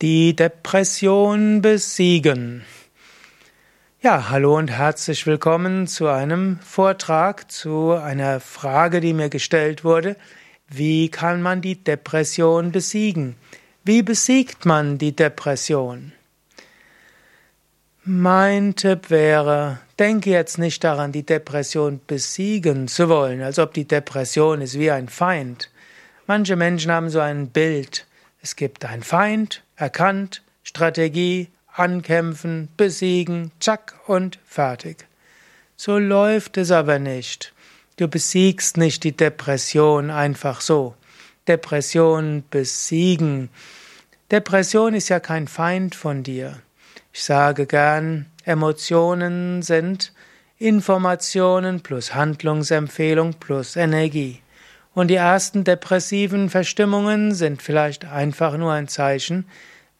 Die Depression besiegen. Ja, hallo und herzlich willkommen zu einem Vortrag zu einer Frage, die mir gestellt wurde. Wie kann man die Depression besiegen? Wie besiegt man die Depression? Mein Tipp wäre, denke jetzt nicht daran, die Depression besiegen zu wollen, als ob die Depression ist wie ein Feind. Manche Menschen haben so ein Bild. Es gibt einen Feind, erkannt, Strategie, ankämpfen, besiegen, zack und fertig. So läuft es aber nicht. Du besiegst nicht die Depression einfach so. Depression besiegen. Depression ist ja kein Feind von dir. Ich sage gern, Emotionen sind Informationen plus Handlungsempfehlung plus Energie. Und die ersten depressiven Verstimmungen sind vielleicht einfach nur ein Zeichen,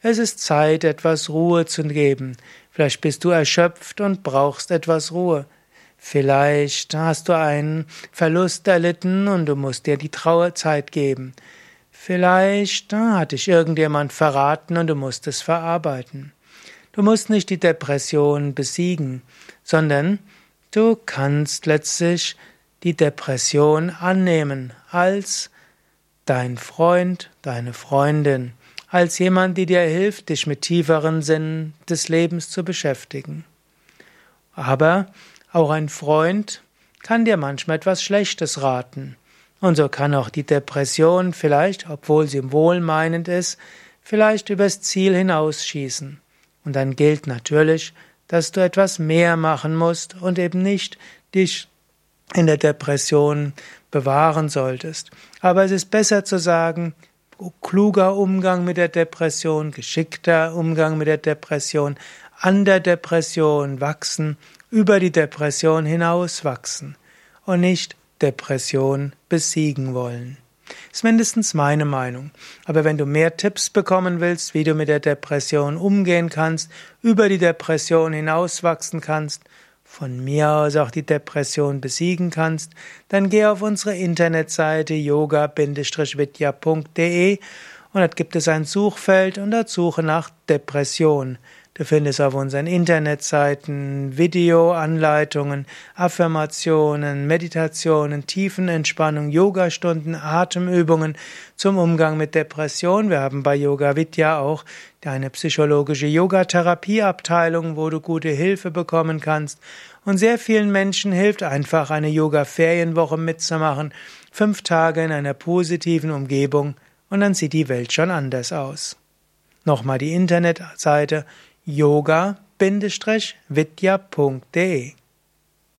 es ist Zeit, etwas Ruhe zu geben. Vielleicht bist du erschöpft und brauchst etwas Ruhe. Vielleicht hast du einen Verlust erlitten und du musst dir die Trauerzeit geben. Vielleicht hat dich irgendjemand verraten und du musst es verarbeiten. Du musst nicht die Depression besiegen, sondern du kannst letztlich die Depression annehmen als dein Freund, deine Freundin, als jemand, die dir hilft, dich mit tieferen Sinnen des Lebens zu beschäftigen. Aber auch ein Freund kann dir manchmal etwas Schlechtes raten. Und so kann auch die Depression vielleicht, obwohl sie wohlmeinend ist, vielleicht übers Ziel hinausschießen. Und dann gilt natürlich, dass du etwas mehr machen musst und eben nicht dich in der Depression bewahren solltest. Aber es ist besser zu sagen, kluger Umgang mit der Depression, geschickter Umgang mit der Depression, an der Depression wachsen, über die Depression hinaus wachsen und nicht Depression besiegen wollen. Ist mindestens meine Meinung. Aber wenn du mehr Tipps bekommen willst, wie du mit der Depression umgehen kannst, über die Depression hinauswachsen kannst, von mir aus auch die Depression besiegen kannst, dann geh auf unsere Internetseite yoga-vidya.de und dort gibt es ein Suchfeld und dort suche nach Depression. Du findest auf unseren Internetseiten Videoanleitungen, Affirmationen, Meditationen, Tiefenentspannung, Yogastunden, Atemübungen zum Umgang mit Depression. Wir haben bei Yoga Vidya auch eine psychologische Yogatherapieabteilung, wo du gute Hilfe bekommen kannst. Und sehr vielen Menschen hilft einfach eine Yoga-Ferienwoche mitzumachen, fünf Tage in einer positiven Umgebung und dann sieht die Welt schon anders aus. Nochmal die Internetseite yoga-vidya.de